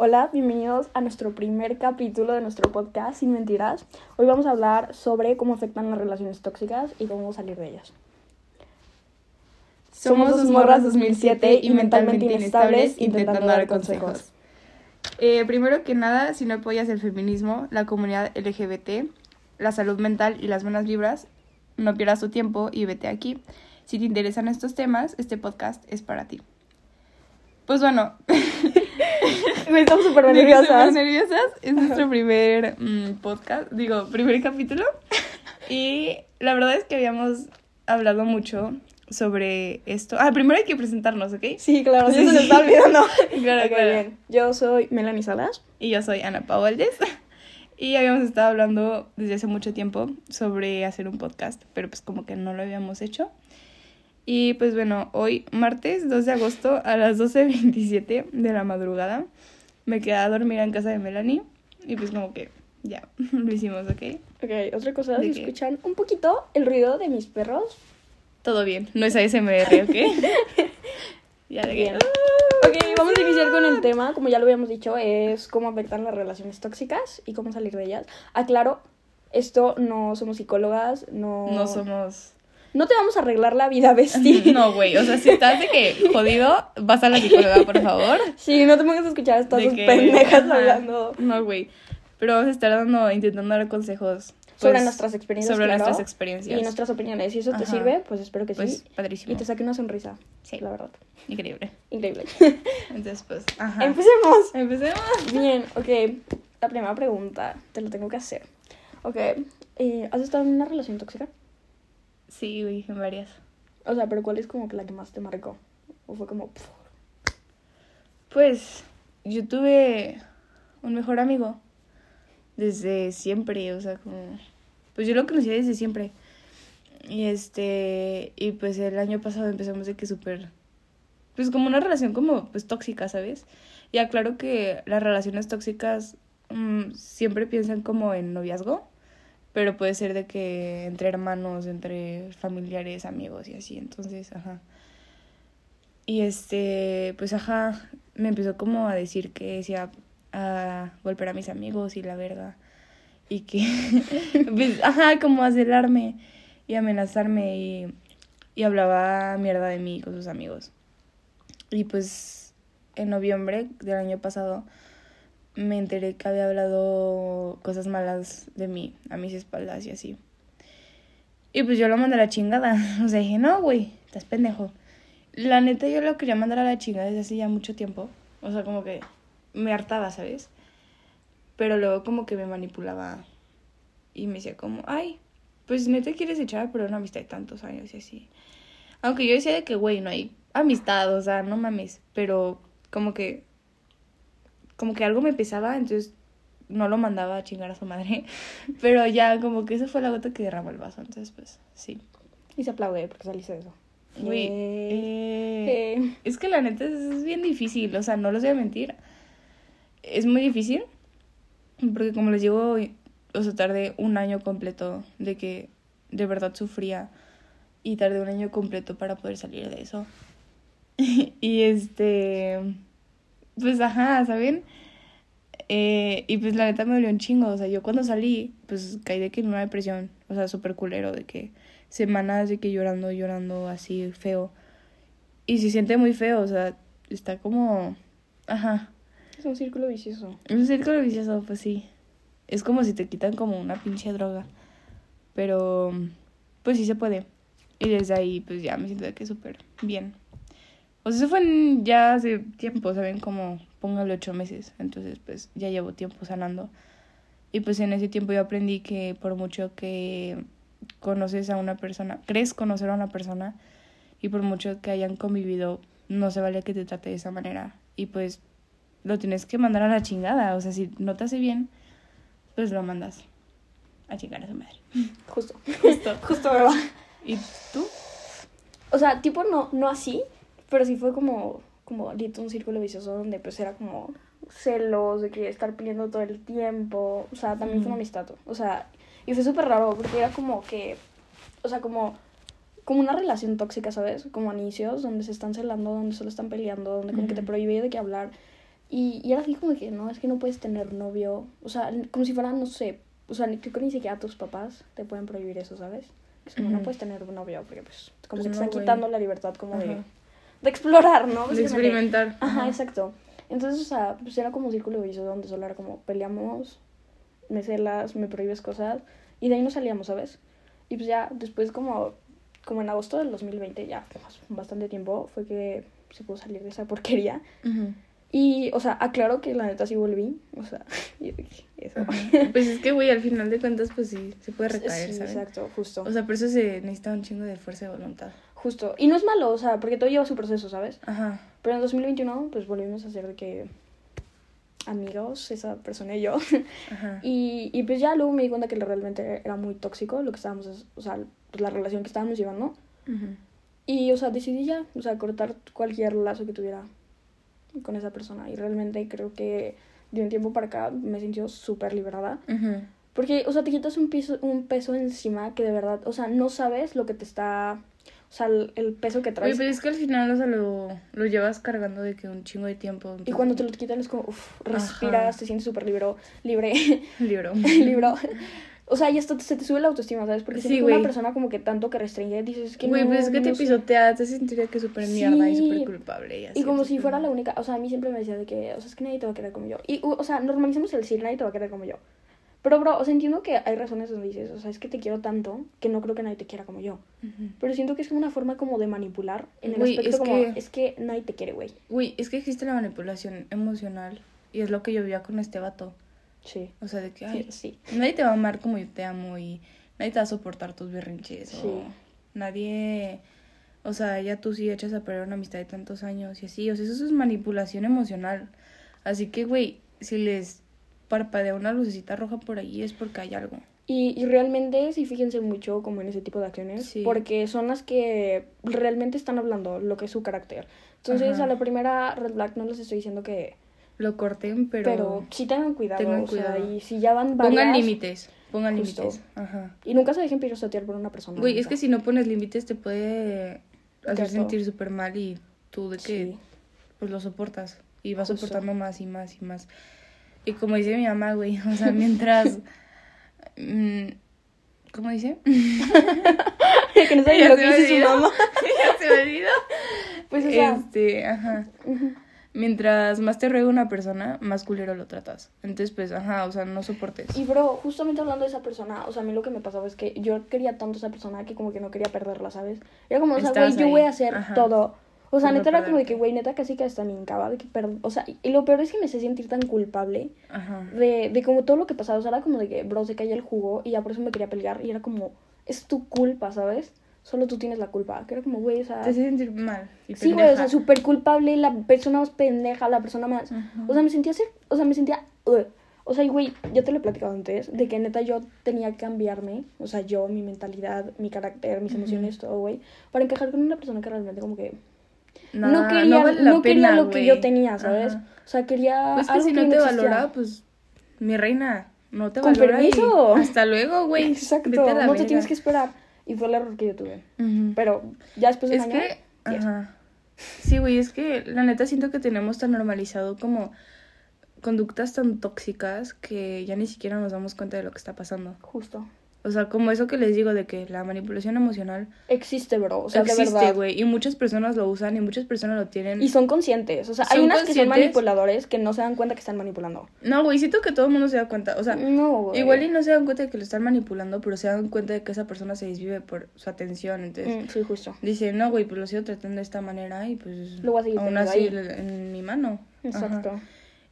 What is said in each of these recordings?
Hola, bienvenidos a nuestro primer capítulo de nuestro podcast Sin Mentiras. Hoy vamos a hablar sobre cómo afectan las relaciones tóxicas y cómo salir de ellas. Somos dos morras 2007 y mentalmente inestables intentando dar consejos. Eh, primero que nada, si no apoyas el feminismo, la comunidad LGBT, la salud mental y las buenas vibras, no pierdas tu tiempo y vete aquí. Si te interesan estos temas, este podcast es para ti. Pues bueno, Estamos súper nerviosas. nerviosas. Es nuestro primer mm, podcast, digo, primer capítulo. Y la verdad es que habíamos hablado mucho sobre esto. Ah, primero hay que presentarnos, ¿ok? Sí, claro, sí, se está olvidando. Claro, bien. Yo soy Melanie Salas. Y yo soy Ana Paoldez. Y habíamos estado hablando desde hace mucho tiempo sobre hacer un podcast, pero pues como que no lo habíamos hecho. Y pues bueno, hoy martes 2 de agosto a las 12.27 de la madrugada me quedé a dormir en casa de Melanie y pues como que ya, lo hicimos, ¿ok? Ok, otra cosa, ¿De si qué? escuchan un poquito el ruido de mis perros. Todo bien, no es ASMR, ¿ok? ya de que- Bien. Ok, vamos a iniciar con el tema, como ya lo habíamos dicho, es cómo afectan las relaciones tóxicas y cómo salir de ellas. Aclaro, esto no somos psicólogas, no... No somos... No te vamos a arreglar la vida, Besti. No, güey, o sea, si estás de que jodido, vas a la psicóloga, por favor. Sí, no te pongas a escuchar a estas que- pendejas ajá. hablando No, güey. Pero vamos a estar dando, intentando dar consejos. sobre pues, nuestras experiencias, Sobre claro, nuestras experiencias. y nuestras opiniones. Si eso te Ajá. sirve, pues espero que Pues sí. padrísimo. Y te saque una sonrisa, Sí. la verdad. Increíble. Increíble. Entonces, pues, ajá. Empecemos. Empecemos. Bien, ok. La primera pregunta, te la tengo que hacer. Ok, eh, ¿has estado en una relación tóxica? Sí, güey, en varias. O sea, pero ¿cuál es como que la que más te marcó? O fue como... Pues, yo tuve un mejor amigo desde siempre, o sea, como... Pues yo lo conocía desde siempre. Y este, y pues el año pasado empezamos de que súper, pues como una relación como, pues tóxica, ¿sabes? Ya claro que las relaciones tóxicas mm, siempre piensan como en noviazgo, pero puede ser de que entre hermanos, entre familiares, amigos y así, entonces, ajá. Y este, pues ajá, me empezó como a decir que decía a golpear a mis amigos y la verga. Y que, pues, ajá, como a celarme y amenazarme y, y hablaba mierda de mí con sus amigos. Y pues en noviembre del año pasado me enteré que había hablado cosas malas de mí a mis espaldas y así. Y pues yo lo mandé a la chingada. O sea, dije, no, güey, estás pendejo. La neta yo lo quería mandar a la chingada desde hace ya mucho tiempo. O sea, como que me hartaba, ¿sabes? Pero luego como que me manipulaba y me decía como, ay, pues neta quieres echar pero una amistad de tantos años y así. Aunque yo decía de que, güey, no hay amistad, o sea, no mames. Pero como que, como que algo me pesaba, entonces no lo mandaba a chingar a su madre. Pero ya como que esa fue la gota que derramó el vaso, entonces pues sí. Y se aplaude porque saliste de eso. Güey, Eh, eh, eh. es que la neta es, es bien difícil, o sea, no les voy a mentir. Es muy difícil, porque como les digo, o sea, tardé un año completo de que de verdad sufría y tardé un año completo para poder salir de eso. y este, pues ajá, ¿saben? Eh, y pues la neta me dolió un chingo, o sea, yo cuando salí, pues caí de que en una depresión, o sea, súper culero, de que semanas de que llorando, llorando así feo. Y se siente muy feo, o sea, está como, ajá, Es un círculo vicioso. un círculo vicioso, pues sí. Es como si te quitan como una pinche droga. Pero, pues sí se puede. Y desde ahí, pues ya me siento de que súper bien. O sea, eso fue en- ya hace tiempo, ¿saben? Como, póngale ocho meses. Entonces, pues ya llevo tiempo sanando. Y pues en ese tiempo yo aprendí que por mucho que conoces a una persona, crees conocer a una persona, y por mucho que hayan convivido, no se vale que te trate de esa manera. Y pues lo tienes que mandar a la chingada. O sea, si no te hace bien, pues lo mandas a chingar a su madre. Justo. Justo. Justo, ¿verdad? ¿Y tú? O sea, tipo no, no así, pero sí fue como, como un círculo vicioso donde pues era como celos, de que estar peleando todo el tiempo. O sea, también fue una Mm. amistad. O sea, y fue súper raro porque era como que, o sea, como, como una relación tóxica, ¿sabes? Como inicios, donde se están celando, donde solo están peleando, donde como que te prohíbe de que hablar. Y, y era así como que, no, es que no puedes tener novio. O sea, como si fuera, no sé, o sea, ni, creo que ni siquiera tus papás te pueden prohibir eso, ¿sabes? Es como, no Ujú. puedes tener un novio, porque pues, como Pues que te no, están güey. quitando la libertad como Ajá. de explorar, ¿no? De experimentar. Ajá, exacto. Entonces, o sea, pues era como un círculo vicioso donde solo era como peleamos, me celas, me prohíbes cosas, y de ahí no salíamos, ¿sabes? Y pues ya después como, como en agosto del 2020, ya bastante tiempo, fue que se pudo salir de esa porquería. Ujú. Y, o sea, aclaro que la neta sí volví, o sea, y dije, eso. Ajá. Pues es que, güey, al final de cuentas, pues sí, se puede recaer, Sí, ¿sabes? exacto, justo. O sea, por eso se necesita un chingo de fuerza de voluntad. Justo. Y no es malo, o sea, porque todo lleva su proceso, ¿sabes? Ajá. Pero en 2021, pues volvimos a ser de que amigos, esa persona y yo. Ajá. Y, y pues ya luego me di cuenta que realmente era muy tóxico lo que estábamos, o sea, la relación que estábamos llevando. Ujú. Y, o sea, decidí ya, o sea, cortar cualquier lazo que tuviera con esa persona. Y realmente creo que de un tiempo para acá me he sentido súper liberada. Ujú. Porque, o sea, te quitas un, piso, un peso encima que de verdad, o sea, no sabes lo que te está, o sea, el, el peso que traes. pero es que al final, o sea, lo, lo llevas cargando de que un chingo de tiempo. Y cuando te lo quitan es como, uff, respiras, Ajá. te sientes súper libre, libre, Libro. libro. O sea, y hasta se te sube la autoestima, ¿sabes? Porque Sí, si una güey. persona como que tanto que restringe, dices que Güey, no, pues es que te no sé. pisoteas, te sentiría que súper mierda y Sí. súper culpable. Y, así, Y como entonces, si fuera la única, o sea, a mí siempre me decía de que, o sea, es que nadie te va a querer como yo. Y, o sea, normalicemos el decir nadie te va a querer como yo. Pero, bro, o sea, entiendo que hay razones donde dices, o sea, es que te quiero tanto que no creo que nadie te quiera como yo. Pero siento que es como una forma como de manipular en el aspecto es como, que- es que nadie te quiere, güey. Güey, es que existe la manipulación emocional y es lo que yo veía con este vato. Sí. O sea, de que, Sí, ay, sí. nadie te va a amar como yo te amo y nadie te va a soportar tus berrinches. Sí. O nadie, o sea, ya tú sí echas a perder una amistad de tantos años y así. O sea, eso es manipulación emocional. Así que, güey, si les parpadea una lucecita roja por ahí es porque hay algo. Y, y realmente sí fíjense mucho como en ese tipo de acciones, Sí. porque son las que realmente están hablando lo que es su carácter. Entonces, Ajá. a la primera red flag no les estoy diciendo que... Lo corten, pero, Pero, sí tengan cuidado, tengan o sea, cuidado. y si ya van varias... pongan límites. Pongan límites. Ajá. Y nunca se dejen pirosotear por una persona. Güey, es que si no pones límites te puede hacer Gato. sentir súper mal y tú de que Sí. pues lo soportas y vas Justo. soportando más y más y más. Y como dice mi mamá, güey, o sea, mientras mm, ¿cómo dice? que no saben Ya lo que dice su mamá. ya se me olvidó. Pues, o sea... Este, ajá. Mientras más te ruega una persona, más culero lo tratas. Entonces, pues, ajá, o sea, no soportes. Y bro, justamente hablando de esa persona, o sea, a mí lo que me pasaba es que yo quería tanto a esa persona que como que no quería perderla, ¿sabes? Era como, o sea, güey, yo voy a hacer Ajá. todo. O sea, no neta era como de que, güey, neta casi que hasta me hincaba de que per- O sea, y, lo peor es que me hacía sentir tan culpable Ajá. de, de como todo lo que pasaba. O sea, era como de que, bro, se caía el jugo y ya por eso me quería pelear. Y era como, es tu culpa, ¿sabes? Solo tú tienes la culpa. Que era como, güey, o sea... Te hace sentir mal. Y Sí, güey, o sea, súper culpable, la persona más pendeja, la persona más... Ajá. O sea, me sentía así, o sea, me sentía... ugh. O sea, y güey, ya te lo he platicado antes, de que neta yo tenía que cambiarme, o sea, yo, mi mentalidad, mi carácter, mis emociones, todo, güey, para encajar con una persona que realmente como que Nada, no quería, no vale quería pena, lo que güey. yo tenía, ¿sabes? Ajá. O sea, quería Pues que algo si no que te existía. valora, pues, mi reina, no te Con valora. y permiso. Hasta luego, güey. Exacto, Vete a la no te tienes que esperar. Y fue el error que yo tuve. Ujú. Pero ya después de es que, yes. ajá. Sí, güey, es que la neta siento que tenemos tan normalizado como conductas tan tóxicas que ya ni siquiera nos damos cuenta de lo que está pasando. Justo. O sea, como eso que les digo de que la manipulación emocional Existe, bro, o sea, existe, güey, y muchas personas lo usan y muchas personas lo tienen. Y son conscientes. O sea, hay unas que son manipuladores que no se dan cuenta que están manipulando. No, güey, siento que todo el mundo se da cuenta, o sea, no, igual y no se dan cuenta de que lo están manipulando, pero se dan cuenta de que esa persona se desvive por su atención, entonces Mm, sí, justo. dice, no, güey, pues lo sigo tratando de esta manera y pues Lo voy a seguir aún así ahí. en mi mano. Ajá. Exacto.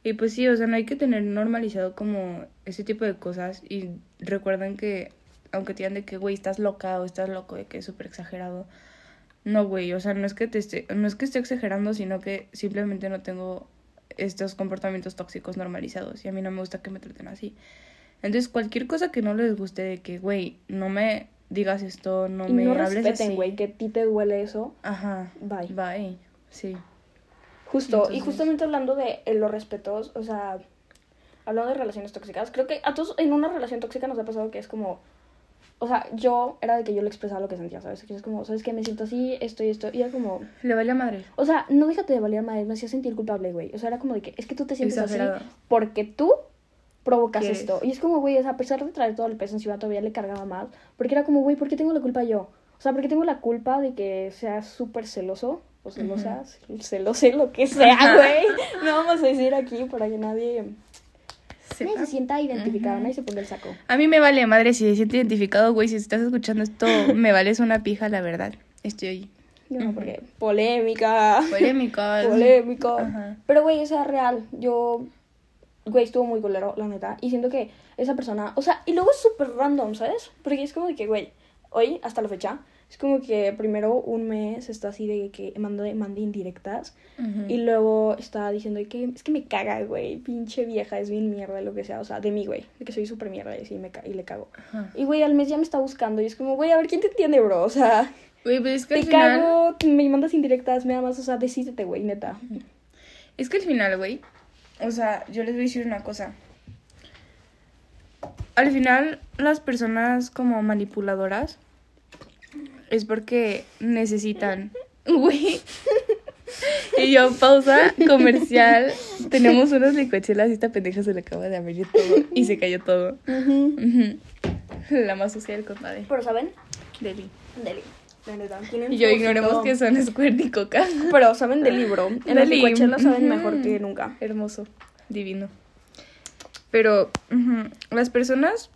Y pues sí, o sea, no hay que tener normalizado como ese tipo de cosas y recuerden que aunque te digan de que, güey, estás loca o estás loco, de que es súper exagerado. No, güey, o sea, no es que te esté, no es que esté exagerando, sino que simplemente no tengo estos comportamientos tóxicos normalizados y a mí no me gusta que me traten así. Entonces, cualquier cosa que no les guste de que, güey, no me digas esto, no y me no hables respeten, güey, que a ti te duele eso. Ajá. Bye. Bye. Sí. Justo. Y justamente hablando de eh, los respetos, o sea, hablando de relaciones tóxicas, creo que a todos en una relación tóxica nos ha pasado que es como, o sea, yo era de que yo le expresaba lo que sentía, ¿sabes? Que es como, ¿sabes qué? Me siento así, esto y esto. Y era como, Le valía madre. o sea, no déjate de valer madre, me hacía sentir culpable, güey. O sea, era como de que, es que tú te sientes Exagerado. así porque tú provocas ¿Quieres? esto. Y es como, güey, o sea, a pesar de traer todo el peso encima, todavía le cargaba más. Porque era como, güey, ¿por qué tengo la culpa yo? O sea, ¿por qué tengo la culpa de que sea súper celoso? O celosa, celoso, lo que sea, güey. No vamos a decir aquí para que nadie, Sepa. nadie se sienta identificado, Ujú. nadie se ponga el saco. A mí me vale madre si se siente identificado, güey. Si estás escuchando esto, me vales una pija, la verdad. Estoy Yo no, porque polémica. polémica. Polémico. Ajá. Pero, güey, o sea, real. Yo. Güey, estuvo muy culero, la neta. Y siento que esa persona. O sea, y luego es súper random, ¿sabes? Porque es como de que, güey, hoy, hasta la fecha, es como que primero un mes está así de que mande indirectas. Y luego está diciendo que es que me caga, güey. Pinche vieja, es bien mierda, lo que sea. O sea, de mí, güey. De que soy súper mierda y, sí, me y le cago. Y, güey, al mes ya me está buscando. Y es como, güey, a ver quién te entiende, bro. O sea. Güey, pues es que Te al final. cago, me mandas indirectas, me amas, o sea, decídete, güey, neta. Es que al final, güey. O sea, yo les voy a decir una cosa. Al final, las personas como manipuladoras es porque necesitan. Güey. Y yo, pausa comercial. Tenemos unas licuachelas y esta pendeja se le acaba de abrir todo. Y se cayó todo. La más sucia del compadre. Pero, ¿saben? Deli. Deli. Y yo ignoremos que son Squirt y Coca. Pero, ¿saben del libro? En las licuachelas saben mejor que nunca. Hermoso, divino. Pero las personas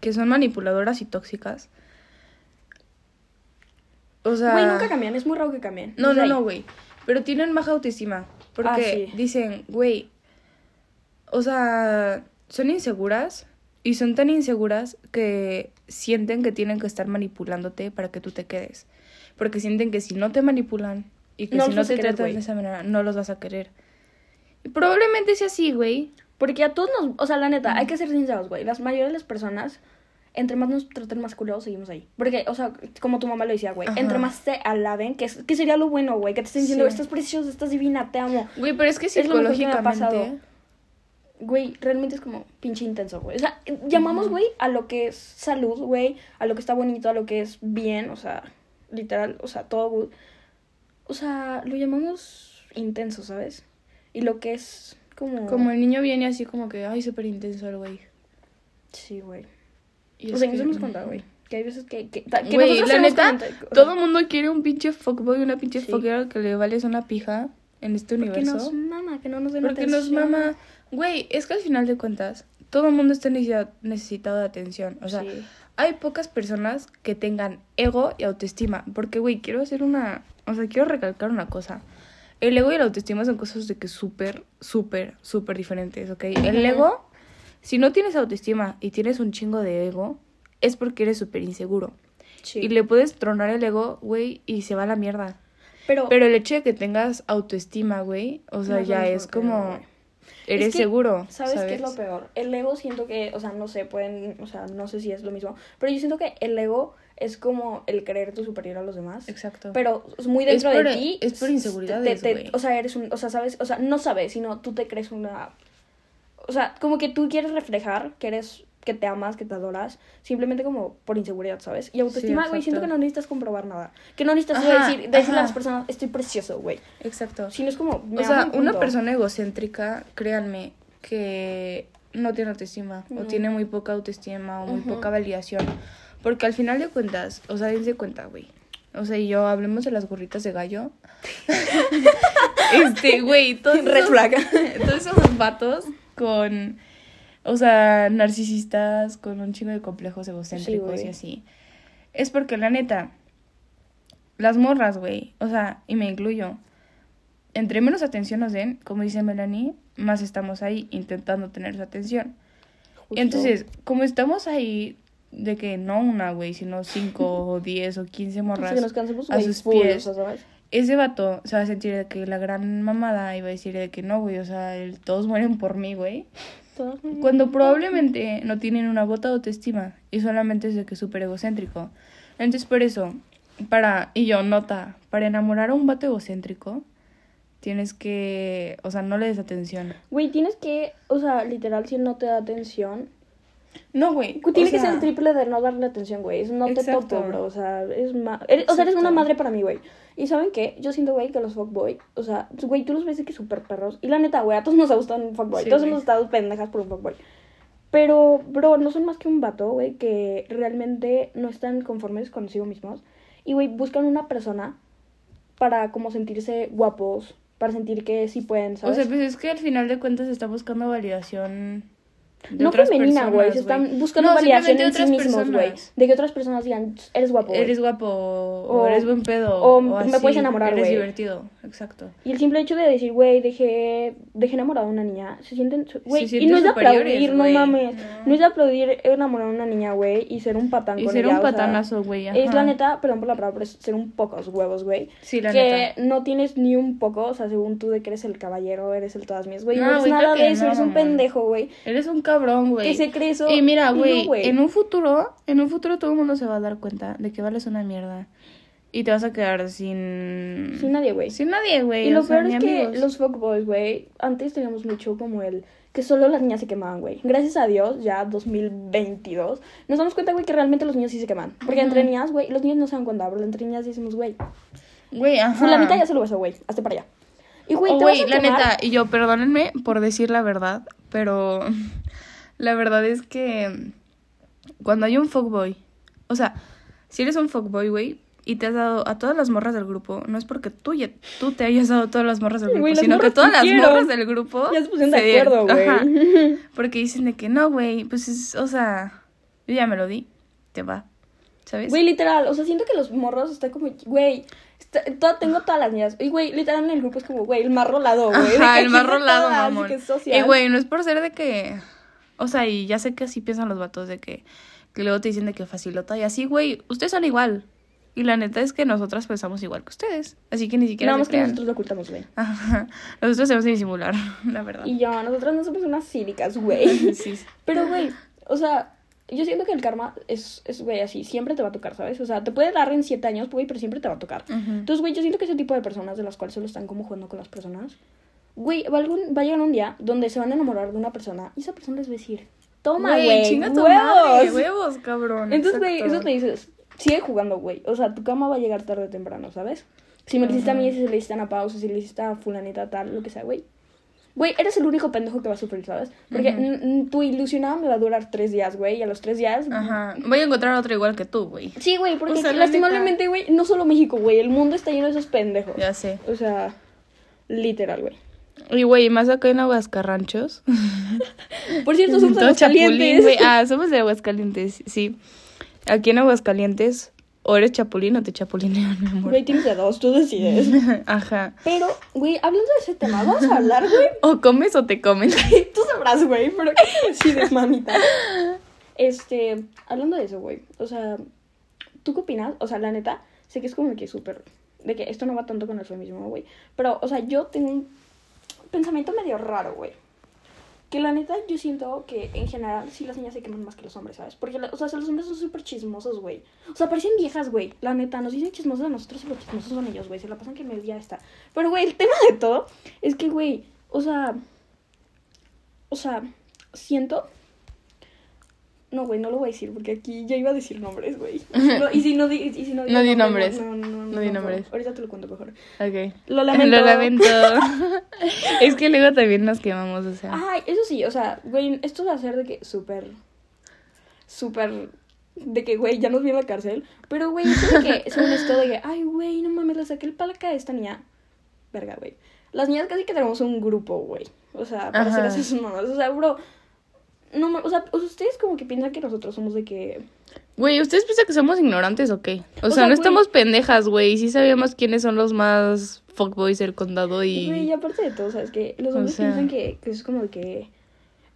que son manipuladoras y tóxicas. O sea. Güey, nunca cambian, es muy raro que cambien. No, no, no, güey. Pero tienen baja autoestima. Porque Ah, sí. dicen, güey. O sea, son inseguras. Y son tan inseguras que sienten que tienen que estar manipulándote para que tú te quedes. Porque sienten que si no te manipulan y que No si no te querer, tratan de esa manera, no los vas a querer. Y probablemente sea así, güey. Porque a todos nos... O sea, la neta, hay que ser sinceros, güey. Las mayoría de las personas, entre más nos traten más culeros, seguimos ahí. Porque, o sea, como tu mamá lo decía, güey. Entre más te alaben, que, es- que sería lo bueno, güey. Que te estén diciendo, Sí. estás preciosa, estás divina, te amo. Güey, pero es que Es lo que me ha psicológicamente. pasado. Güey, realmente es como pinche intenso, güey. O sea, llamamos, güey, a lo que es salud, güey, a lo que está bonito, a lo que es bien, o sea, literal, o sea, todo good. O sea, lo llamamos intenso, ¿sabes? Y lo que es como... Como el niño viene así como que, ay, súper intenso el güey. Sí, güey. Y O sea, que- nos hemos contado, güey. Que hay veces que... que, la neta, comentado- todo el mundo quiere un pinche fuckboy, una pinche Sí. fuckgirl que le vales una pija en este Porque universo. nos mama, que no nos den Porque nos atención. mama. Güey, es que al final de cuentas, todo el mundo está necesita- necesitado de atención. O sea, Sí. hay pocas personas que tengan ego y autoestima. Porque, güey, quiero hacer una. O sea, quiero recalcar una cosa. El ego y la autoestima son cosas de que súper, súper, súper diferentes, ¿ok? El ego, si no tienes autoestima y tienes un chingo de ego, es porque eres súper inseguro. Sí. Y le puedes tronar el ego, güey, y se va a la mierda. Pero, Pero el hecho de que tengas autoestima, güey, o sea, No ya mismo es como... Eres Es que, seguro, ¿Sabes, ¿sabes? qué es lo peor? El ego siento que, o sea, no sé, pueden, o sea, no sé si es lo mismo, pero yo siento que el ego es como el creerte superior a los demás. Exacto. Pero es muy dentro por- de ti. es por güey. o sea, eres un, o sea, sabes, o sea, no sabes, sino tú te crees una o sea, como que tú quieres reflejar que eres que te amas, que te adoras, simplemente como por inseguridad, ¿sabes? Y autoestima, güey, exacto. siento que no necesitas comprobar nada. Que no necesitas Ajá, decir, decirle a las personas, estoy precioso, güey. Exacto. Si no es como, me o sea, y una persona egocéntrica, créanme, que no tiene autoestima, o tiene muy poca autoestima, o muy Ujú. poca validación. Porque al final de cuentas, o sea, dense cuenta, güey. O sea, y yo hablemos de las gorritas de gallo. este, güey, todos Red esos- todos esos vatos con, o sea, narcisistas, con un chingo de complejos egocéntricos y así. Es porque la neta, las morras, güey, o sea, y me incluyo, entre menos atención nos den, como dice Melanie, más estamos ahí intentando tener su atención. Justo. Entonces, como estamos ahí, de que no una, güey, sino cinco o diez o quince O morras que nos cansemos, a sus pies. Ese vato se va a sentir de que la gran mamada y va a decir de que no, güey, o sea, el- todos mueren por mí, güey. Todos- Cuando probablemente no tienen una bota de autoestima y solamente es de que es súper egocéntrico. Entonces, por eso, para, y yo, nota, para enamorar a un vato egocéntrico, tienes que, o sea, no le des atención. Güey, tienes que, o sea, literal, si él no te da atención, No, güey. Tiene o que ser el triple de no darle atención, güey. Es no te topo, bro. O sea, eres ma- eres- o sea, eres una madre para mí, güey. Y ¿saben qué? Yo siento, güey, que los fuckboy, o sea, güey, tú los ves de que súper perros. Y la neta, güey, a todos nos ha gustado un fuckboy. Sí, todos hemos estado pendejas por un fuckboy. Pero, bro, no son más que un vato, güey, que realmente no están conformes consigo mismos. Y, güey, buscan una persona para como sentirse guapos, para sentir que sí pueden, O ¿sabes? sea, pues es que al final de cuentas está buscando validación de no otras femenina, güey. Se están buscando No, validación en sí mismos, güey. De que otras personas digan, eres guapo. Eres guapo, o, O- eres buen pedo, o o, me puedes enamorar, Eres güey. divertido, exacto. Y el simple hecho de decir, güey, dejé, dejé enamorada a una niña, se sienten, güey, y no es de aplaudir, no mames, No. no. es de aplaudir enamorar a una niña, güey, y ser un patán Y con ser ella, un o sea, patanazo, güey. es la neta, perdón por la palabra, pero es ser un pocos huevos, güey. Sí, la que neta. no tienes ni un poco, o sea, según tú de que eres el caballero, eres el todas mías, güey, no, eres nada que de eso, eres un pendejo, güey, Eres un cabrón, güey. que se cree eso. Y mira, no, güey, en un futuro, en un futuro todo el mundo se va a dar cuenta de que vales una mierda. Y te vas a quedar sin... Sin nadie, güey. Sin nadie, güey. Y lo sea, peor ni es que amigos. los fuckboys, güey, antes teníamos mucho como el que solo las niñas se quemaban, güey. Gracias a Dios, ya 2022, nos damos cuenta, güey, que realmente los niños sí se queman. Porque entre niñas, güey, los niños no se dan cuenta, pero entre niñas decimos, güey, Güey, ajá. fulanita ya se lo besó, güey, hazte para allá. Y, güey, Oh, la neta, y yo, perdónenme por decir la verdad, pero la verdad es que cuando hay un fuckboy, o sea, si eres un fuckboy, güey, y te has dado a todas las morras del grupo, no es porque tú, ya- tú te hayas dado a todas las morras del grupo, sino que todas las morras del grupo Ya se pusieron de acuerdo, güey. Porque dicen de que no, güey, pues es, o sea, yo ya me lo di, te va, ¿sabes? Güey, literal, o sea, siento que los morros están como, güey, está- toda- tengo todas las niñas. Y, güey, literal en el grupo es como, güey, el más rolado, güey. Ajá, el más rolado, mamón. Y güey, no es por ser de que. O sea, y ya sé que así piensan los vatos de que. Que luego te dicen de que facilota y así, güey. Ustedes son igual. Y la neta es que nosotras pensamos igual que ustedes. Así que ni siquiera. Nada más que nosotros lo ocultamos, güey. Nosotros debemos de disimular, la verdad. Y yo, nosotras no somos unas cínicas, güey. Sí, sí. Pero, güey, o sea, yo siento que el karma es, es, güey, así, siempre te va a tocar, ¿sabes? O sea, te puede dar en siete años, güey, pero siempre te va a tocar. Ujú. Entonces, güey, yo siento que ese tipo de personas de las cuales solo están como jugando con las personas, güey, va, algún, va a llegar un día donde se van a enamorar de una persona y esa persona les va a decir, toma, güey, chinga tu huevos. madre, huevos, cabrón. Entonces, güey, eso te dices, sigue jugando, güey. O sea, tu cama va a llegar tarde o temprano, ¿sabes? Si me lo hiciste a mí, si se le hiciste a Ana Pausa, si le hiciste a fulanita tal, lo que sea, güey. Güey, eres el único pendejo que va a sufrir, ¿sabes? Porque tu ilusionada me va a durar tres días, güey, y a los tres días... Ajá. Voy a encontrar otro igual que tú, güey. Sí, güey, porque O sea, la lastimablemente, güey, no solo México, güey, el mundo está lleno de esos pendejos. Ya sé. O sea, literal, güey. Y güey, más acá en Aguascarranchos. Por cierto, somos Todo chapulín, calientes. güey. Ah, somos de Aguascalientes, sí. Aquí en Aguascalientes, o eres chapulín o te chapulinean, mi amor. Güey, tienes de dos, tú decides. Ajá. Pero, güey, hablando de ese tema, vamos a hablar, güey, O comes o te comen. Tú sabrás, güey, pero ¿qué decides, mamita? Este, hablando de eso, güey, o sea, ¿tú qué opinas? O sea, la neta, sé que es como que súper, de que esto no va tanto con el feminismo, güey, pero, o sea, yo tengo un pensamiento medio raro, güey. Que la neta, yo siento que en general sí las niñas se queman más que los hombres, ¿sabes? Porque, o sea, los hombres son súper chismosos, güey. O sea, parecen viejas, güey. La neta, nos dicen chismosos a nosotros y los chismosos son ellos, güey. Se la pasan que medio día está. Pero, güey, el tema de todo es que, güey, o sea, o sea, siento. No, güey, no lo voy a decir porque aquí ya iba a decir nombres, güey. No, y si no di, y si no, digo No di nombres. No, no, no, No di no, nombres. no. Ahorita te lo cuento mejor. Ok. Lo lamento. Lo lamento. es que luego también nos quemamos, o sea. Ay, eso sí, o sea, güey, esto va a ser de que súper. Súper. De que, güey, ya nos vi en la cárcel. Pero, güey, eso de que, según esto de que, ay, güey, no mames, le saqué el palaca a esta niña. Verga, güey. Las niñas casi que tenemos un grupo, güey. O sea, para hacer Ajá. esas mamás. O sea, bro. No, o sea, ustedes como que piensan que nosotros somos de que. Güey, ¿ustedes piensan que somos ignorantes o qué? O, O sea, sea, no güey- estamos pendejas, güey. Sí sabíamos quiénes son los más fuckboys del condado y... Güey, y aparte de todo, ¿sabes? Que los O hombres sea- piensan que, que es como de que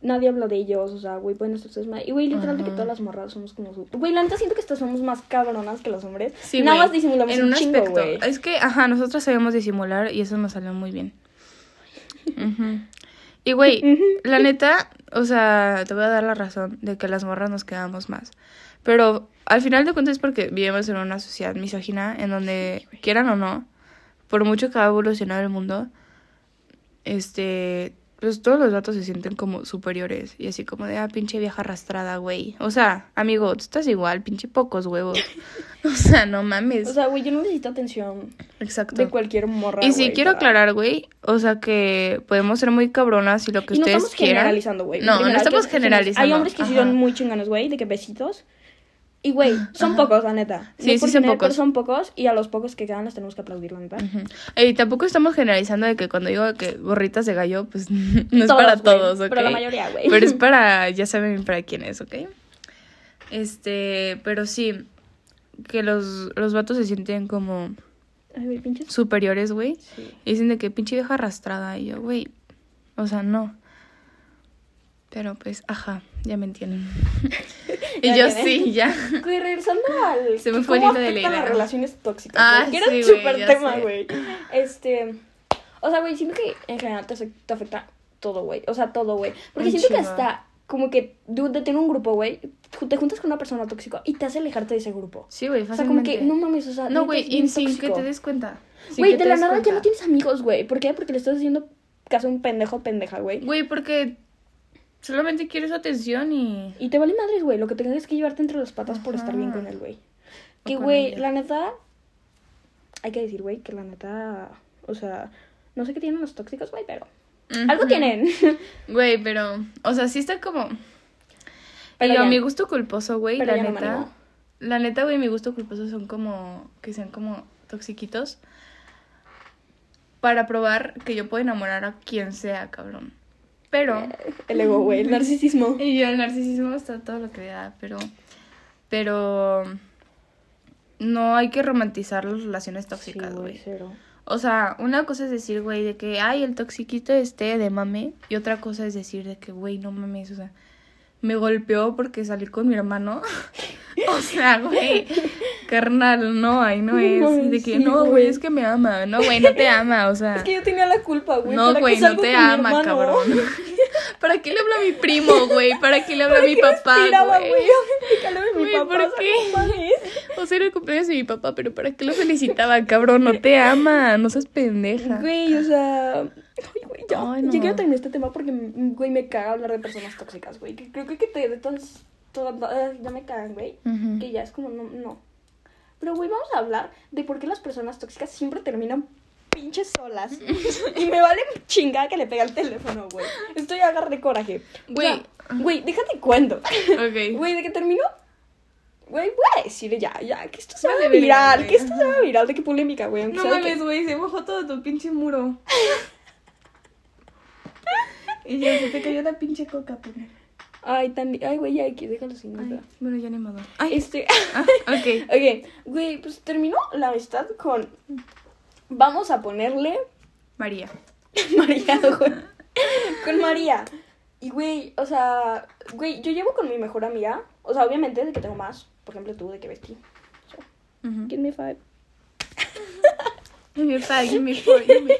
nadie habla de ellos, o sea, güey, pueden estar ustedes mal. Y, güey, literal de que todas las morras somos como su... Güey, la neta siento que estas somos más cabronas que los hombres. Sí, Nada más disimulamos en un, un chingo, aspecto. güey. Es que, ajá, nosotros sabemos disimular y eso nos salió muy bien. Ujú. Y, güey, la neta, o sea, te voy a dar la razón de que las morras nos quedamos más. Pero al final de cuentas es porque vivimos en una sociedad misógina en donde, quieran o no, por mucho que ha evolucionado el mundo, este, pues todos los vatos se sienten como superiores y así como de, ah, pinche vieja arrastrada, güey. O sea, amigo, tú estás igual, pinche pocos huevos. o sea, no mames. O sea, güey, yo no necesito atención Exacto. de cualquier morra. Y sí quiero para- aclarar, güey, o sea que podemos ser muy cabronas y lo que Y no ustedes estamos quieran. generalizando, güey. No, no estamos generalizando. Hay hombres que sí son muy chinganos, güey, de que besitos. Y, güey, son Ajá. pocos, la neta. Sí, No sí son tener, pocos. pero son pocos y a los pocos que quedan les tenemos que aplaudir, la neta. Ujú. Y tampoco estamos generalizando de que cuando digo que gorritas de gallo, pues no es para todos, ¿ok? Pero la mayoría, güey. Pero es para, ya saben para quién es, ¿ok? Este, pero sí, que los, los vatos se sienten como Ay, superiores, güey. Sí. Y dicen de que pinche vieja arrastrada. Y yo, güey, o sea, no. Pero pues, ajá, ya me entienden. y Ya yo sí, ya. Güey, regresando al. Se me fue el ¿cómo hilo de idea. las relaciones tóxicas. Ah? Que era sí, un güey, súper ya tema, güey. Este. O sea, güey, siento que en general te, afec- te afecta todo, güey. O sea, todo, güey. Porque Un siento que chingo. hasta. Como que dude, de tener un grupo, güey. Te juntas con una persona tóxica y te hace alejarte de ese grupo. Sí, güey, O sea, como fácilmente. que, no mames, o sea. No, güey, y sin que tóxico. te des cuenta. Güey, que de la nada ya cuenta. no tienes amigos, güey. ¿Por qué? Porque le estás haciendo caso a un pendejo pendeja, güey. Güey, porque solamente quieres atención y... Y te vale madres, güey. Lo que tengas que llevarte entre las patas por estar bien con él, güey. Que, güey, la neta. Hay que decir, güey, que la neta. O sea, no sé qué tienen los tóxicos, güey, pero. Algo tienen. Güey, pero... O sea, sí está como... Pero y yo, ya- mi gusto culposo, güey, la no me neta... la neta, güey, mi gusto culposo son como... Que sean como toxiquitos. Para probar que yo puedo enamorar a quien sea, cabrón. Pero... El ego, güey, el narcisismo. Y yo, el narcisismo está todo lo que da, pero. Pero. No hay que romantizar las relaciones tóxicas, Sí, güey. cero. o sea, una cosa es decir, güey, de que, ay, el toxiquito este de mame. Y otra cosa es decir de que, güey, no mames, o sea, me golpeó porque salí con mi hermano. o sea, güey, carnal, no, ahí no es. De que, sí, no, güey. es que me ama. No, güey, no te ama, o sea. Es que yo tenía la culpa, güey. No, ¿para qué güey, no te ama, cabrón. ¿Para qué le habla a mi primo, güey? ¿Para qué le habla a mi ¿Para qué papá, güey? ¿por qué? O sea, era el cumpleaños de mi papá, pero ¿para qué lo felicitaba, cabrón? No te ama, no seas pendeja. Güey, o sea. Güey, ya. Ay, no. Ya quiero terminar este tema porque, güey, me caga hablar de personas tóxicas, güey. Que Creo que, que te de todas. todas ya me cagan, güey. Ujú. Que ya es como, no. no. Pero, güey, vamos a hablar de por qué las personas tóxicas siempre terminan pinches solas. y me vale chingada que le pega el teléfono, güey. Estoy agarré coraje. O Güey. sea, Güey, déjate cuento. Ok. Güey, ¿de qué terminó? Güey, voy a decir ya, ya, que esto se Vale, va verga, viral, güey. que esto se va viral, de qué polémica, güey. No de que- mames, güey, se mojó todo tu pinche muro. y ya se te cayó la pinche coca, pendeja. Ay, tan... Ay, güey, ya, X, déjalo sin nada. bueno, ya ni modo. Ay, Este... ah, ok. ok, güey, pues terminó la amistad con... Vamos a ponerle... María. María, güey. con María. Y, güey, o sea... Güey, yo llevo con mi mejor amiga. O sea, obviamente de que tengo más. Por ejemplo, tú, de que vestí. Ujú. Give me five. Give me five, give me four, give me...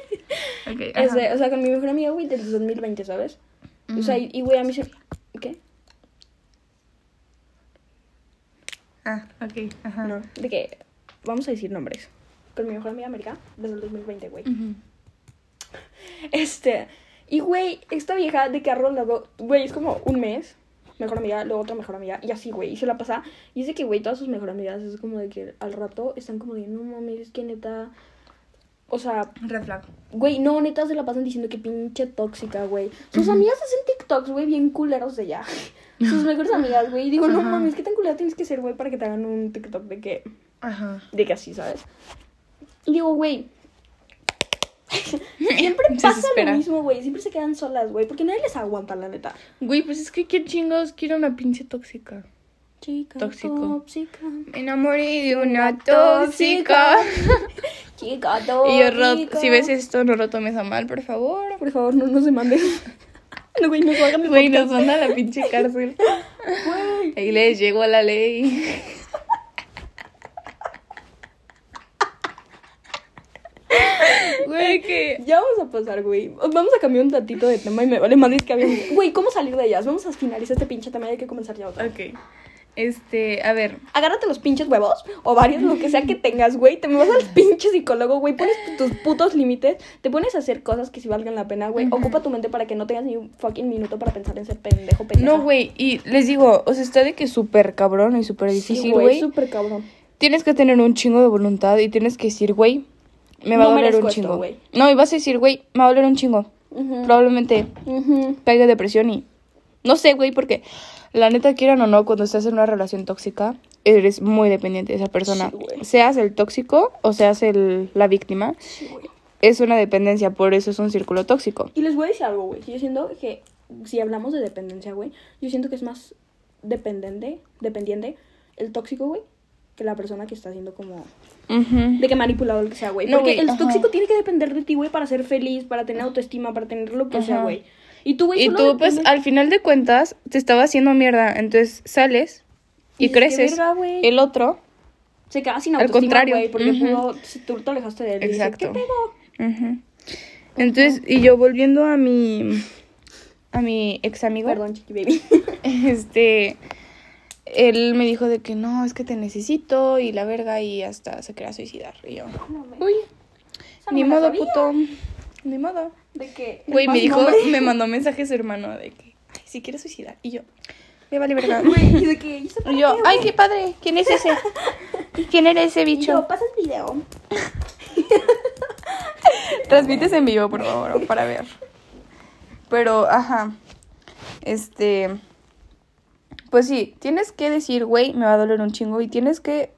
Ok, ajá. Este, o sea, con mi mejor amiga, güey, desde 2020, ¿sabes? O sea, Ujú. y, güey, a mí se... ¿Qué? Ah, ok, ajá. No, de que... Vamos a decir nombres. Con mi mejor amiga América, desde el 2020, güey. Ujú. Este, y güey, esta vieja de carro luego, güey, es como un mes, mejor amiga, luego otra mejor amiga, y así, güey, y se la pasa. Y dice que, güey, todas sus mejores amigas es como de que al rato están como de, no mames, es que neta. O sea, Red flag. güey, no, neta se la pasan diciendo que pinche tóxica, güey. Sus amigas hacen TikToks, güey, bien culeros de ella. Sus mejores amigas, güey. Y digo, no mames, ¿qué tan culera tienes que ser, güey, para que te hagan un TikTok de que, Ajá. de que así, ¿sabes? Y digo, güey. Siempre pasa lo mismo, güey. Siempre se quedan solas, güey. Porque nadie les aguanta, la neta. Güey, pues es que ¿quién chingados quiere una pinche tóxica? Chica Tóxico. tóxica. Me enamoré de una tóxica. Chica. Y yo, Rod, si ves esto, no lo tomes a mal, por favor. Por favor, no, no se manden. No, güey, no hagan mi Güey, nos a la pinche cárcel. Güey. Ahí les llegó la ley. Güey, que- Ya vamos a pasar, güey. Vamos a cambiar un tantito de tema y me vale madre que había. Güey, ¿cómo salir de ellas? Vamos a finalizar este pinche tema y hay que comenzar ya otra. Ok. Este, a ver. Agárrate los pinches huevos o varios, lo que sea que tengas, güey. Te me vas al pinche psicólogo, güey. Pones tus putos límites. Te pones a hacer cosas que sí valgan la pena, güey. Ocupa tu mente para que no tengas ni un fucking minuto para pensar en ser pendejo, pendeja. No, güey, y les digo, o sea, está de que súper cabrón y súper Sí, difícil, güey. güey. súper cabrón. Tienes que tener un chingo de voluntad y tienes que decir, güey, me va No a doler un esto, chingo. güey. no, y vas a decir, güey, me va a doler un chingo. Probablemente Ujú. caiga en depresión y no sé, güey, porque la neta quieran o no, cuando estás en una relación tóxica, eres muy dependiente de esa persona. Sí, seas el tóxico o seas el, la víctima, Sí, es una dependencia, por eso es un círculo tóxico. Y les voy a decir algo, güey. Yo siento que si hablamos de dependencia, güey, yo siento que es más dependiente, dependiente el tóxico, güey, que la persona que está haciendo como de que manipulado lo que sea, güey. No, Porque el tóxico tiene que depender de ti, güey, para ser feliz, para tener autoestima, para tener lo que sea, güey. Y tú, güey, Y tú, pues, al final de cuentas, te estaba haciendo mierda. Entonces sales y, Y dices, "Qué creces. verga, güey". el otro. se queda sin al autoestima, contrario. güey, porque Ujú. pudo, si tú te alejaste de él. y dice, Exacto. ¿Qué pedo? Ujú. Entonces, y yo volviendo a mi. a mi ex amigo. Perdón, chiqui baby. Este. Él me dijo de que no, es que te necesito y la verga y hasta se quería suicidar. Y yo, No, me- uy, ni modo, sabía. puto. Ni modo. De que. Güey, me dijo, nombre. me mandó mensaje su hermano de que, ay, si quieres suicidar. Y yo, me vale verga. Güey, y de que. ¿y eso para Y yo, qué, ay, qué padre, ¿quién es ese? ¿Quién era ese bicho? yo, pasa el video. Transmites en vivo, por favor, para ver. Pero, ajá. Este. Pues sí, tienes que decir, güey, me va a doler un chingo. Y tienes que.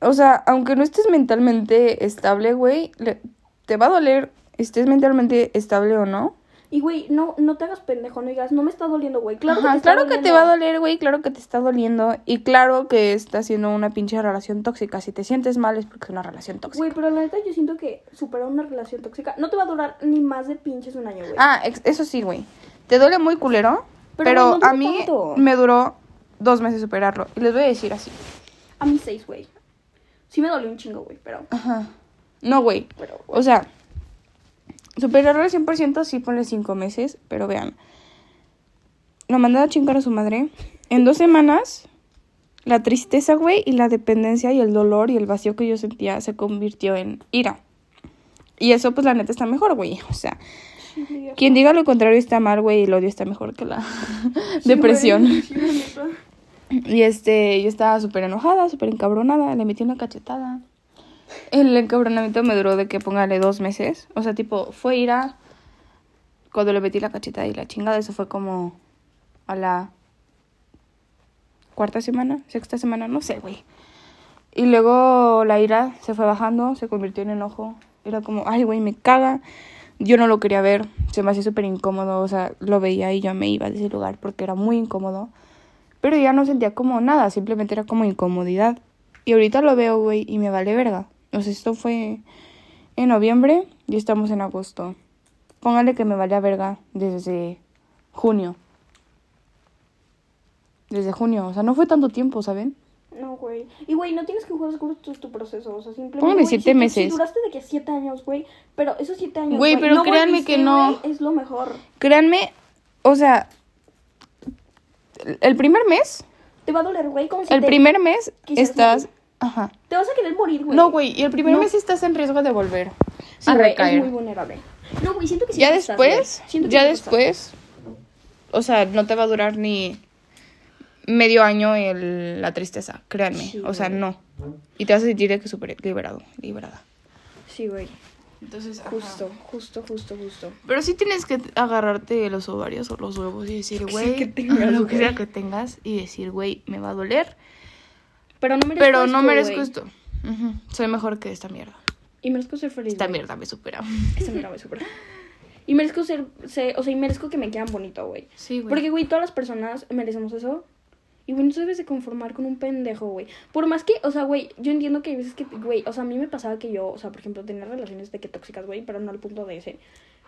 O sea, aunque no estés mentalmente estable, güey, te va a doler, estés mentalmente estable o no. Y, güey, no, no te hagas pendejo, no digas, no me está doliendo, güey. Claro Ajá, que te está claro que te va a doler, güey, claro que te está doliendo. Y claro que está siendo una pinche relación tóxica. Si te sientes mal es porque es una relación tóxica. Güey, pero la neta yo siento que superar una relación tóxica no te va a durar ni más de pinches un año, güey. Ah, eso sí, güey. Te duele muy culero. Pero, Pero, no a mí tanto. me duró dos meses superarlo. Y les voy a decir así. A mí seis, güey. Sí me dolió un chingo, güey, pero... Ajá. No, güey. pero O sea, superarlo al 100% sí ponle cinco meses. Pero vean. Lo mandé a chingar a su madre. En dos semanas, la tristeza, güey, y la dependencia y el dolor y el vacío que yo sentía se convirtió en ira. Y eso, pues, la neta está mejor, güey. O sea, sí, quien diga lo contrario está mal, güey, y el odio está mejor que la sí, depresión. sí. Y este, yo estaba súper enojada, súper encabronada, le metí una cachetada. El encabronamiento me duró de que póngale dos meses. O sea, tipo, fue ira cuando le metí la cachetada y la chingada. Eso fue como a la cuarta semana, sexta semana, no sé, güey. Y luego la ira se fue bajando, se convirtió en enojo. Era como, ay, güey, me caga. Yo no lo quería ver, se me hacía súper incómodo. O sea, lo veía y yo me iba de ese lugar porque era muy incómodo. Pero ya no sentía como nada, simplemente era como incomodidad. Y ahorita lo veo, güey, y me vale verga. O sea, esto fue en noviembre y estamos en agosto. Póngale que me vale verga desde junio. Desde junio, o sea, no fue tanto tiempo, ¿saben? No, güey. Y, güey, no tienes que jugar con tu, tu proceso. O sea, simplemente. Póngale güey, siete si meses. Si duraste de que siete años, güey. Pero esos siete años. Güey, pero no créanme que no. güey, Es lo mejor. Créanme, o sea, el primer mes, Te va a doler, güey. Como si el te, primer mes estás... Ajá. Te vas a querer morir, güey. No, güey, y el primer No. mes estás en riesgo de volver Sí, a güey, recaer. es muy vulnerable. No, güey, siento que sí ya estás, después, Siento que ya después, o sea, no te va a durar ni medio año el, la tristeza, créanme, Sí, o sea, güey. no. Y te vas a sentir de que súper liberado, liberada. Sí, güey. Entonces, Justo, justo, justo, justo. Pero sí tienes que agarrarte los ovarios o los huevos y decir, Sí, güey, que tengas, lo que güey. sea que tengas y decir, güey, me va a doler, Pero no merezco pero esto, no merezco esto. Soy mejor que esta mierda. Y merezco ser feliz. Esta mierda me supera. Esta mierda me supera. Y merezco ser, ser- o sea, y merezco que me quieran bonito, güey. Sí, güey. Porque, güey, todas las personas merecemos eso. Y, güey, no te debes de conformar con un pendejo, güey. Por más que, o sea, güey, yo entiendo que hay veces que, güey, o sea, a mí me pasaba que yo, o sea, por ejemplo, tenía relaciones de que tóxicas, güey, pero no al punto de ese.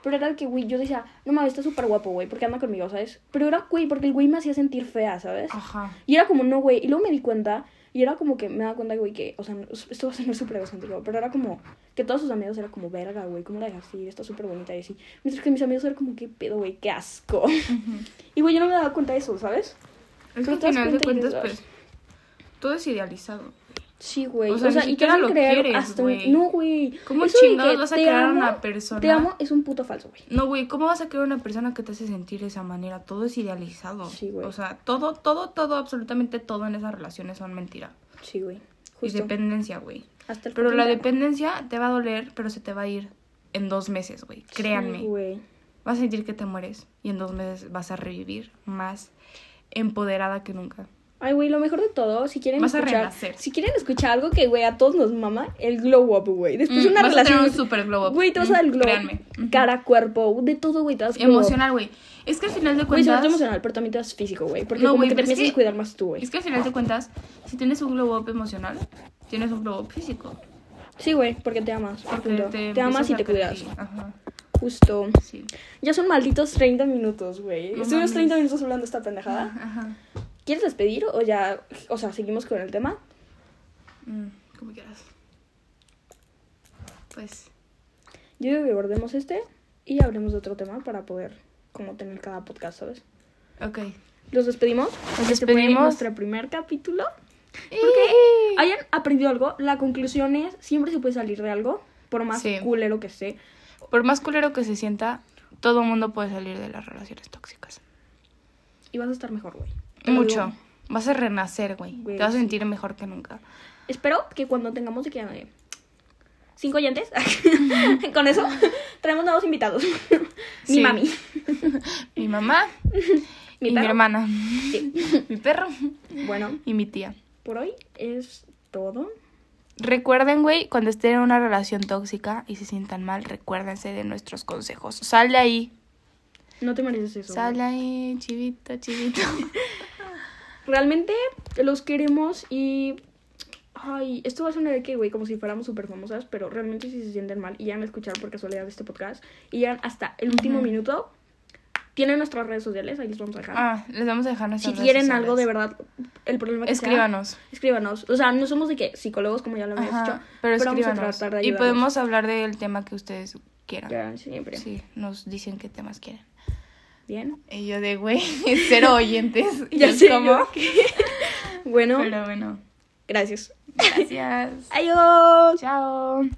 Pero era que, güey, yo decía, no mames, está súper guapo, güey, porque anda conmigo, ¿sabes? Pero era, güey, porque el güey me hacía sentir fea, ¿sabes? Ajá. Y era como, no, güey. Y luego me di cuenta. Y era como que me daba cuenta, güey, que, o sea, esto va a sonar súper egocéntrico, pero era como que todos sus amigos eran como, verga, güey, ¿cómo la dejaste ir? Está súper bonita y así. Mientras que mis amigos eran como, qué pedo, güey, qué asco. Y, güey, yo no me daba cuenta de eso, ¿sabes? Es que al final de cuentas, pues, todo es idealizado. Sí, güey. O O sea, sea, ni y te lo quieres, hasta güey. No, güey. ¿Cómo Eso chingados que vas a crear amo, una persona? Te amo es un puto falso, güey. No, güey, ¿cómo vas a crear una persona que te hace sentir de esa manera? Todo es idealizado. Sí, güey. O sea, todo, todo, todo, absolutamente todo en esas relaciones son mentira. Sí, güey. Y dependencia, güey. Hasta el Pero la dependencia te va a doler, pero se te va a ir en dos meses, güey. Créanme. Sí, güey. vas a sentir que te mueres y en dos meses vas a revivir más empoderada que nunca. Ay, güey, lo mejor de todo, si quieren Vas a escuchar, si quieren escuchar algo que, güey, a todos nos mama, el glow up, güey. Después de Mm, una vas a relación, tener un super glow up. güey, te vas Mm, a dar el glow up, créanme. Ujú. cara, cuerpo, de todo, güey, te das glow up. Emocional, güey. Es que al final de Güey, cuentas... todo emocional, pero también te das físico, güey, porque No, como güey, que te pero es empiezas que- a cuidar más tú, güey. Es que al final de cuentas, si tienes un glow up emocional, tienes un glow up físico. Sí, güey, porque te amas, Porque te, amas empiezas y a te cuidas. Ajá, Justo. sí. Ya son malditos 30 minutos, güey. No Estuvimos mames. 30 minutos hablando de esta pendejada. Ajá. ¿Quieres despedir o ya, o sea, seguimos con el tema? Mm, como quieras. Pues... Yo digo que guardemos este y hablemos de otro tema para poder como tener cada podcast, ¿sabes? Ok. Los despedimos. Nos Este despedimos. nuestro primer capítulo. Porque hayan aprendido algo, la conclusión es siempre se puede salir de algo, por más Sí. culero que esté. Por más culero que se sienta, todo mundo puede salir de las relaciones tóxicas. Y vas a estar mejor, güey. Mucho. Vas a renacer, güey. Te vas a sentir mejor que nunca. Espero que cuando tengamos que eh, cinco oyentes, con eso traemos nuevos invitados. Mi Sí. mami. Mi mamá Mi y mi hermana. Sí. Mi perro Bueno, y mi tía. por hoy es todo. Recuerden, güey, cuando estén en una relación tóxica y se sientan mal, recuérdense de nuestros consejos. Sal de ahí. No te mereces eso. Sal güey. de ahí, chivito, chivito. Realmente los queremos y. Ay, esto va a sonar de que, güey, como si fuéramos súper famosas, pero realmente si se sienten mal y llegan a escuchar por casualidad este podcast y llegan hasta el último minuto, tienen nuestras redes sociales, ahí les vamos a dejar. Ah, les vamos a dejar si redes quieren algo de verdad, el problema que sea, Escríbanos. escríbanos. O sea, no somos de que psicólogos, como ya lo habíamos Ajá, dicho, pero vamos a escríbanos. tratar de y podemos hablar del tema que ustedes quieran. Ya, siempre. Sí, nos dicen qué temas quieren. Bien. Y yo de, güey, cero oyentes. Ya sé. como- bueno, Pero bueno, gracias. gracias. Adiós. Chao.